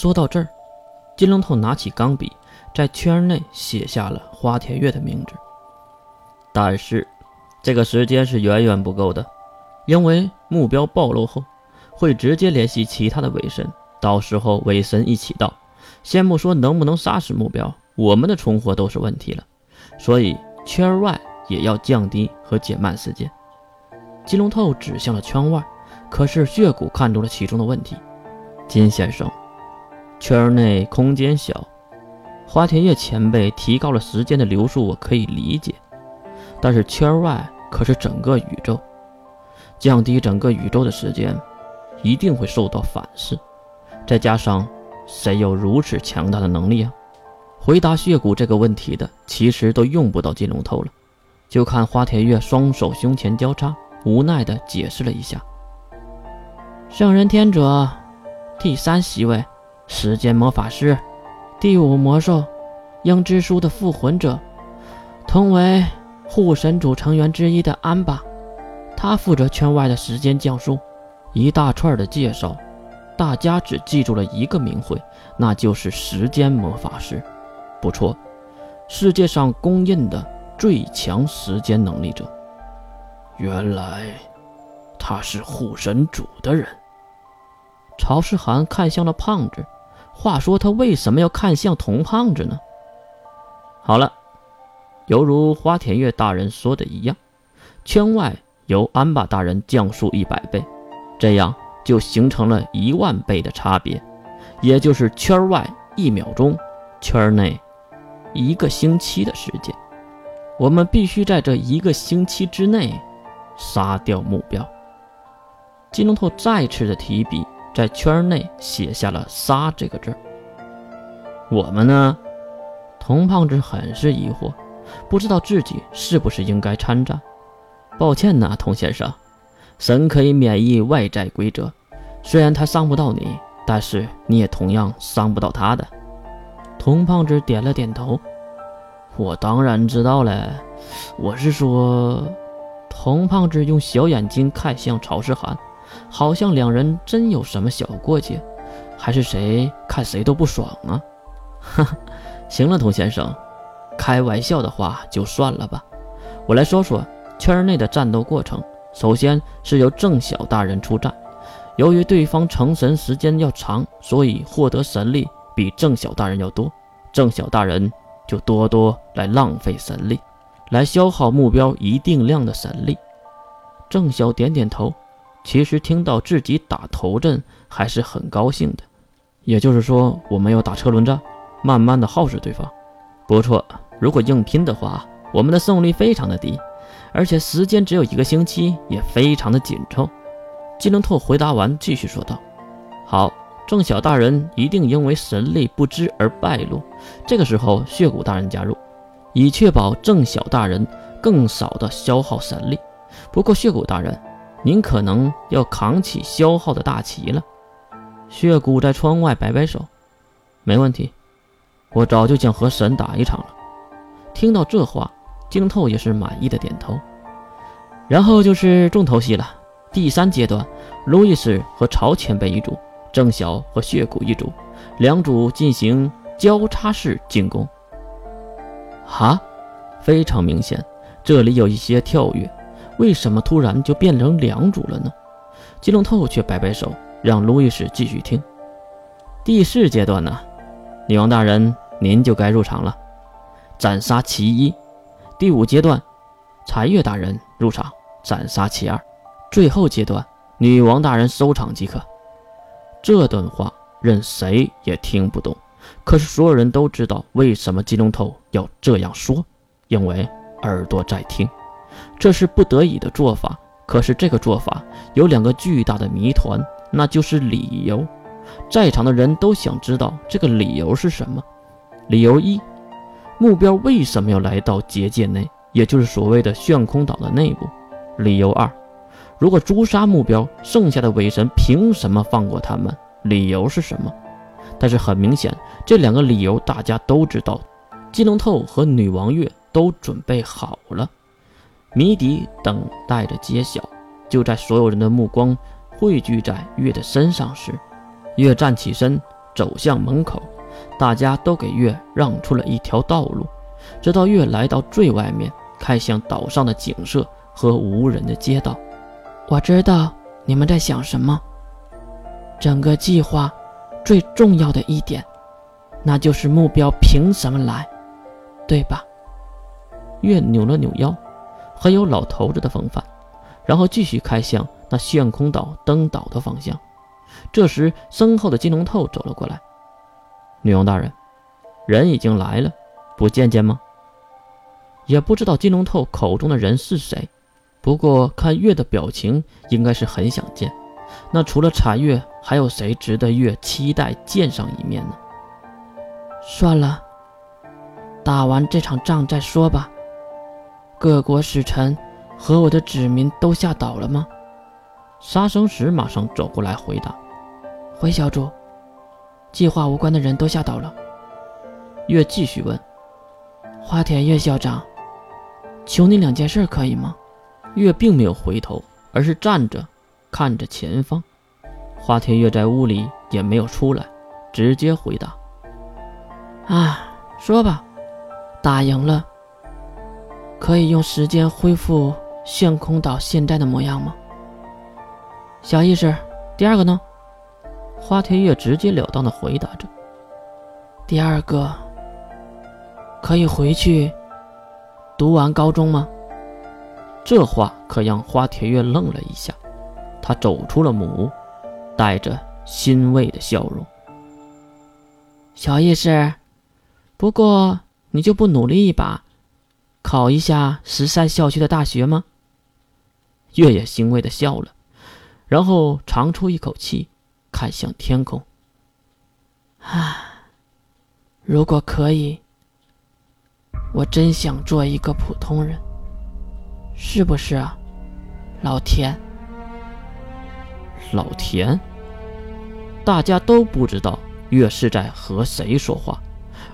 说到这儿，金龙头拿起钢笔，在圈内写下了花田月的名字。但是，这个时间是远远不够的，因为目标暴露后，会直接联系其他的伪神，到时候伪神一起到，先不说能不能杀死目标，我们的存活都是问题了。所以，圈外也要降低和减慢时间。金龙透指向了圈外，可是血骨看出了其中的问题。金先生。圈内空间小，花田月前辈提高了时间的流速，我可以理解。但是圈外可是整个宇宙，降低整个宇宙的时间，一定会受到反噬。再加上，谁有如此强大的能力啊？回答血骨这个问题的，其实都用不到金龙头了。就看花田月双手胸前交叉，无奈地解释了一下：“圣人天者，第三席位。”时间魔法师，第五魔兽，鹰之书的复魂者，同为护神主成员之一的安巴，他负责圈外的时间降速。一大串的介绍，大家只记住了一个名讳，那就是时间魔法师。不错，世界上公认的最强时间能力者。原来他是护神主的人。曹世涵看向了胖子。话说他为什么要看向童胖子呢？好了，犹如花田月大人说的一样，圈外由安巴大人降速一百倍，这样就形成了一万倍的差别，也就是圈外一秒钟，圈内一个星期的时间。我们必须在这一个星期之内杀掉目标。金龙头再次的提笔。在圈内写下了“杀”这个字。我们呢？童胖子很是疑惑，不知道自己是不是应该参战。抱歉呐，童先生，神可以免疫外在规则，虽然他伤不到你，但是你也同样伤不到他的。童胖子点了点头。我当然知道了，我是说，童胖子用小眼睛看向曹世涵。好像两人真有什么小过节，还是谁看谁都不爽啊？哈哈，行了，童先生，开玩笑的话就算了吧。我来说说圈内的战斗过程。首先是由郑晓大人出战，由于对方成神时间要长，所以获得神力比郑晓大人要多。郑晓大人就多多来浪费神力，来消耗目标一定量的神力。郑晓点点头。其实听到自己打头阵还是很高兴的，也就是说，我们要打车轮战，慢慢的耗死对方。不错，如果硬拼的话，我们的胜率非常的低，而且时间只有一个星期，也非常的紧凑。金龙透回答完，继续说道：“好，郑晓大人一定因为神力不支而败落。这个时候，血骨大人加入，以确保郑晓大人更少的消耗神力。不过，血骨大人。”您可能要扛起消耗的大旗了。血骨在窗外摆摆手，没问题，我早就想和神打一场了。听到这话，金透也是满意的点头。然后就是重头戏了，第三阶段，路易斯和朝前辈一组，郑晓和血骨一组，两组进行交叉式进攻。哈，非常明显，这里有一些跳跃。为什么突然就变成两组了呢？金龙透却摆摆手，让路易斯继续听。第四阶段呢，女王大人您就该入场了，斩杀其一。第五阶段，残月大人入场，斩杀其二。最后阶段，女王大人收场即可。这段话任谁也听不懂，可是所有人都知道为什么金龙头要这样说，因为耳朵在听。这是不得已的做法，可是这个做法有两个巨大的谜团，那就是理由。在场的人都想知道这个理由是什么。理由一：目标为什么要来到结界内，也就是所谓的炫空岛的内部？理由二：如果诛杀目标，剩下的伪神凭什么放过他们？理由是什么？但是很明显，这两个理由大家都知道，金龙透和女王月都准备好了。谜底等待着揭晓。就在所有人的目光汇聚在月的身上时，月站起身，走向门口，大家都给月让出了一条道路。直到月来到最外面，看向岛上的景色和无人的街道。我知道你们在想什么。整个计划最重要的一点，那就是目标凭什么来，对吧？月扭了扭腰，很有老头子的风范，然后继续开向那炫空岛登岛的方向。这时，身后的金龙头走了过来：“女王大人，人已经来了，不见见吗？”也不知道金龙头口中的人是谁，不过看月的表情，应该是很想见。那除了彩月，还有谁值得月期待见上一面呢？算了，打完这场仗再说吧。各国使臣和我的子民都吓倒了吗？杀生石马上走过来回答：“回小主，计划无关的人都吓倒了。”月继续问：“花田月校长，求你两件事可以吗？”月并没有回头，而是站着看着前方。花田月在屋里也没有出来，直接回答：“啊，说吧，打赢了。”可以用时间恢复炫空岛现在的模样吗？小意识。第二个呢？花田月直截了当的回答着。第二个，可以回去读完高中吗？这话可让花田月愣了一下，他走出了木屋，带着欣慰的笑容。小意识，不过你就不努力一把？考一下十三校区的大学吗？月也欣慰的笑了，然后长出一口气，看向天空。啊，如果可以，我真想做一个普通人，是不是啊，老田？老田？大家都不知道月是在和谁说话，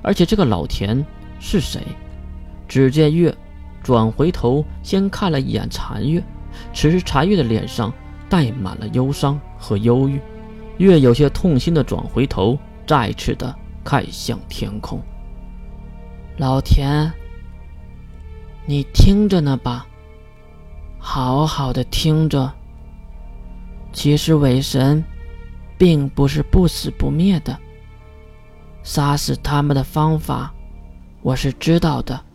而且这个老田是谁？只见月转回头，先看了一眼残月。此时残月的脸上带满了忧伤和忧郁。月有些痛心的转回头，再次的看向天空。老田，你听着呢吧，好好的听着。其实伪神并不是不死不灭的，杀死他们的方法，我是知道的。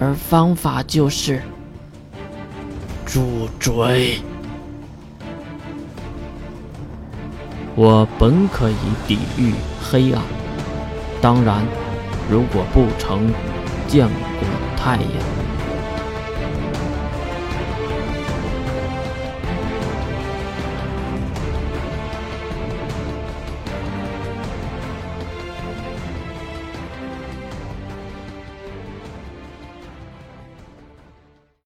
而方法就是住嘴！我本可以抵御黑暗，当然，如果不成见过太阳。